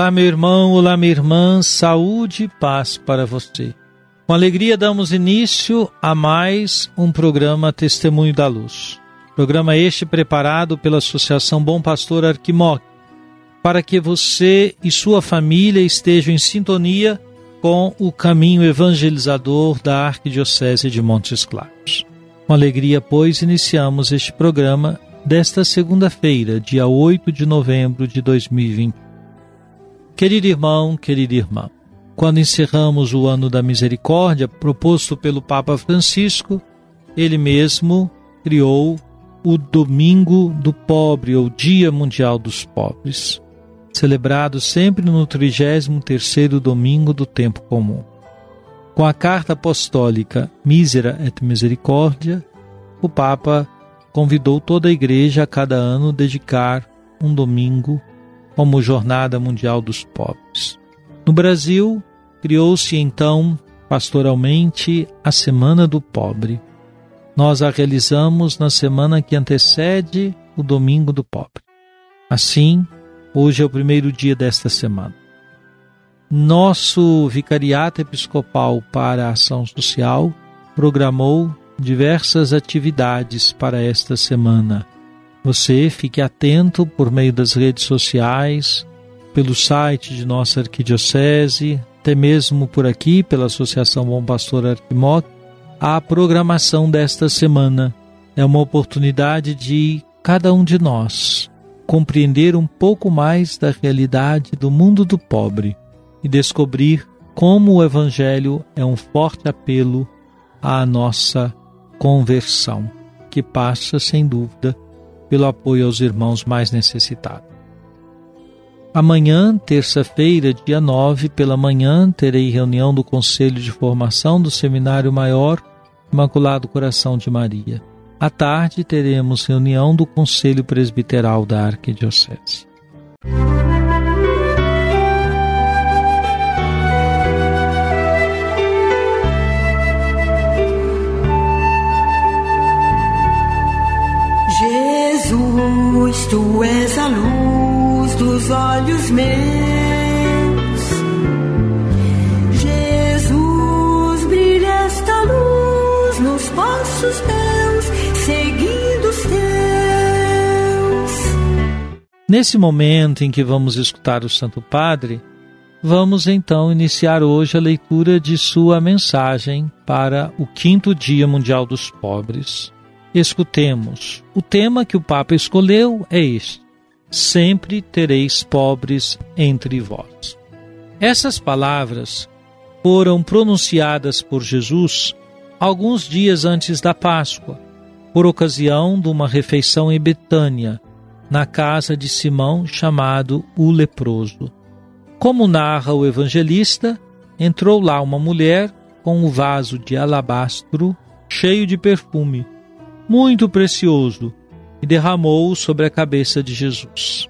Olá, meu irmão, olá, minha irmã, saúde e paz para você. Com alegria damos início a mais um programa Testemunho da Luz. Programa este preparado pela Associação Bom Pastor Arquimoc, para que você e sua família estejam em sintonia com o caminho evangelizador da Arquidiocese de Montes Claros. Com alegria, pois, iniciamos este programa desta segunda-feira, dia 8 de novembro de 2020. Querido irmão, querida irmã, quando encerramos o ano da misericórdia proposto pelo Papa Francisco, ele mesmo criou o Domingo do Pobre, ou Dia Mundial dos Pobres, celebrado sempre no 33º domingo do tempo comum. Com a carta apostólica Misera et Misericordia, o Papa convidou toda a igreja a cada ano dedicar um domingo como Jornada Mundial dos Pobres. No Brasil, criou-se então, pastoralmente, a Semana do Pobre. Nós a realizamos na semana que antecede o Domingo do Pobre. Assim, hoje é o primeiro dia desta semana. Nosso Vicariato Episcopal para a Ação Social programou diversas atividades para esta semana. Você fique atento por meio das redes sociais, pelo site de nossa arquidiocese, até mesmo por aqui pela Associação Bom Pastor Arquimoc, a programação desta semana. É uma oportunidade de cada um de nós compreender um pouco mais da realidade do mundo do pobre e descobrir como o Evangelho é um forte apelo à nossa conversão, que passa, sem dúvida, pelo apoio aos irmãos mais necessitados. Amanhã, terça-feira, dia 9, pela manhã, terei reunião do Conselho de Formação do Seminário Maior Imaculado Coração de Maria. À tarde, teremos reunião do Conselho Presbiteral da Arquidiocese. Tu és a luz dos olhos meus. Jesus, brilha esta luz nos passos meus, seguindo os teus. Nesse momento em que vamos escutar o Santo Padre, vamos então iniciar hoje a leitura de sua mensagem para o quinto Dia Mundial dos Pobres. Escutemos. O tema que o Papa escolheu é este: Sempre tereis pobres entre vós. Essas palavras foram pronunciadas por Jesus alguns dias antes da Páscoa, por ocasião de uma refeição em Betânia, na casa de Simão chamado o leproso. Como narra o evangelista, entrou lá uma mulher com um vaso de alabastro cheio de perfume muito precioso e derramou-o sobre a cabeça de Jesus.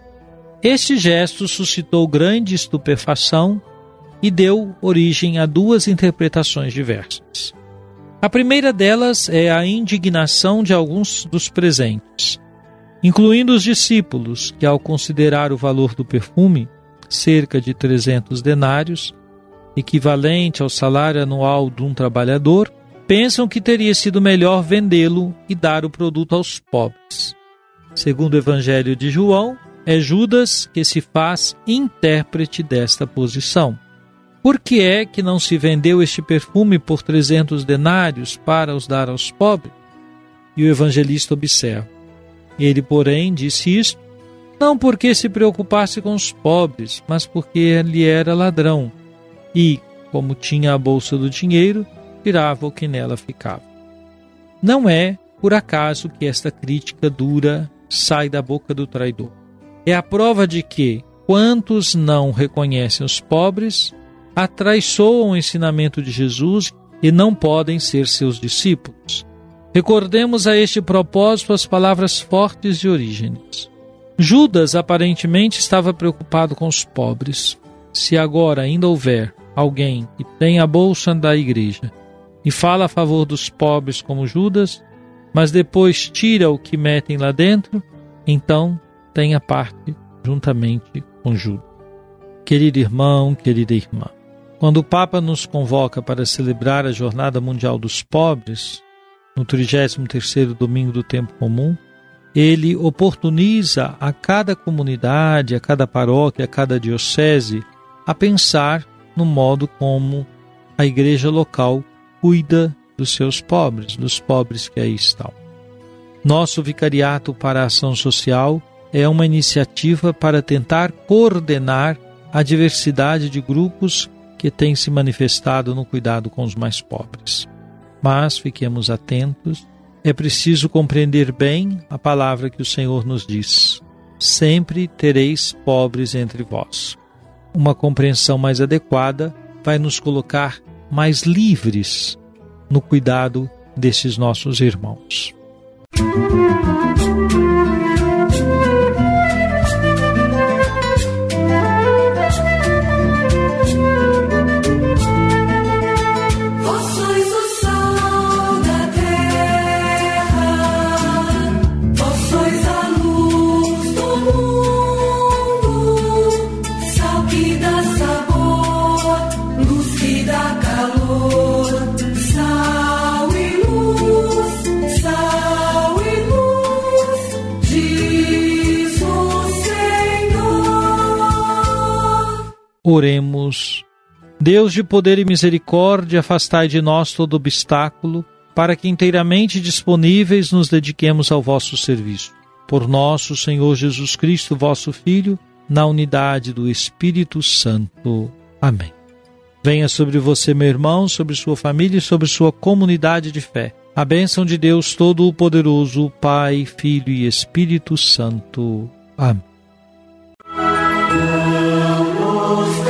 Este gesto suscitou grande estupefação e deu origem a duas interpretações diversas. A primeira delas é a indignação de alguns dos presentes, incluindo os discípulos, que, ao considerar o valor do perfume, cerca de 300 denários, equivalente ao salário anual de um trabalhador, pensam que teria sido melhor vendê-lo e dar o produto aos pobres. Segundo o Evangelho de João, é Judas que se faz intérprete desta posição. Por que é que não se vendeu este perfume por trezentos denários para os dar aos pobres? E o evangelista observa. Ele, porém, disse isto não porque se preocupasse com os pobres, mas porque ele era ladrão e, como tinha a bolsa do dinheiro, tirava o que nela ficava. Não é por acaso que esta crítica dura sai da boca do traidor. É a prova de que, quantos não reconhecem os pobres, atraiçoam o ensinamento de Jesus e não podem ser seus discípulos. Recordemos a este propósito as palavras fortes de Orígenes. Judas aparentemente estava preocupado com os pobres. Se agora ainda houver alguém que tem a bolsa da igreja e fala a favor dos pobres como Judas, mas depois tira o que metem lá dentro, então tenha parte juntamente com Judas. Querido irmão, querida irmã, quando o Papa nos convoca para celebrar a Jornada Mundial dos Pobres, no 33º domingo do tempo comum, ele oportuniza a cada comunidade, a cada paróquia, a cada diocese a pensar no modo como a igreja local cuida dos seus pobres, dos pobres que aí estão. Nosso Vicariato para a Ação Social é uma iniciativa para tentar coordenar a diversidade de grupos que têm se manifestado no cuidado com os mais pobres. Mas fiquemos atentos, é preciso compreender bem a palavra que o Senhor nos diz: sempre tereis pobres entre vós. Uma compreensão mais adequada vai nos colocar mais livres no cuidado desses nossos irmãos. Música Oremos. Deus de poder e misericórdia, afastai de nós todo obstáculo, para que inteiramente disponíveis nos dediquemos ao vosso serviço. Por nosso Senhor Jesus Cristo, vosso Filho, na unidade do Espírito Santo. Amém. Venha sobre você, meu irmão, sobre sua família e sobre sua comunidade de fé. A bênção de Deus Todo-Poderoso, Pai, Filho e Espírito Santo. Amém novo.